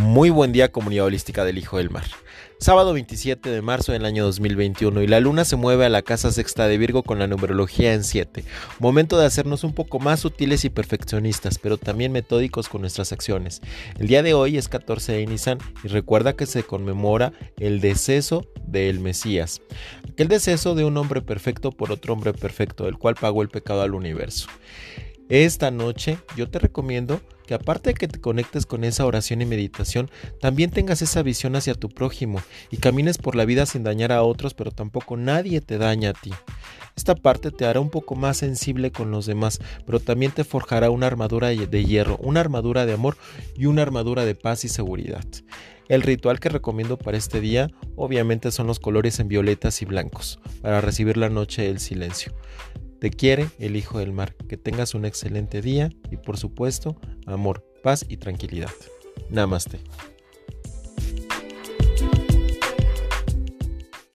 Muy buen día comunidad holística del Hijo del Mar. Sábado 27 de marzo del año 2021 y la luna se mueve a la casa sexta de Virgo con la numerología en 7. Momento de hacernos un poco más sutiles y perfeccionistas, pero también metódicos con nuestras acciones. El día de hoy es 14 de Nisan y recuerda que se conmemora el deceso del Mesías. Aquel deceso de un hombre perfecto por otro hombre perfecto, el cual pagó el pecado al universo. Esta noche yo te recomiendo que aparte de que te conectes con esa oración y meditación, también tengas esa visión hacia tu prójimo y camines por la vida sin dañar a otros, pero tampoco nadie te daña a ti. Esta parte te hará un poco más sensible con los demás, pero también te forjará una armadura de hierro, una armadura de amor y una armadura de paz y seguridad. El ritual que recomiendo para este día obviamente son los colores en violetas y blancos, para recibir la noche del silencio. Te quiere el Hijo del Mar. Que tengas un excelente día y por supuesto, amor, paz y tranquilidad. Namaste.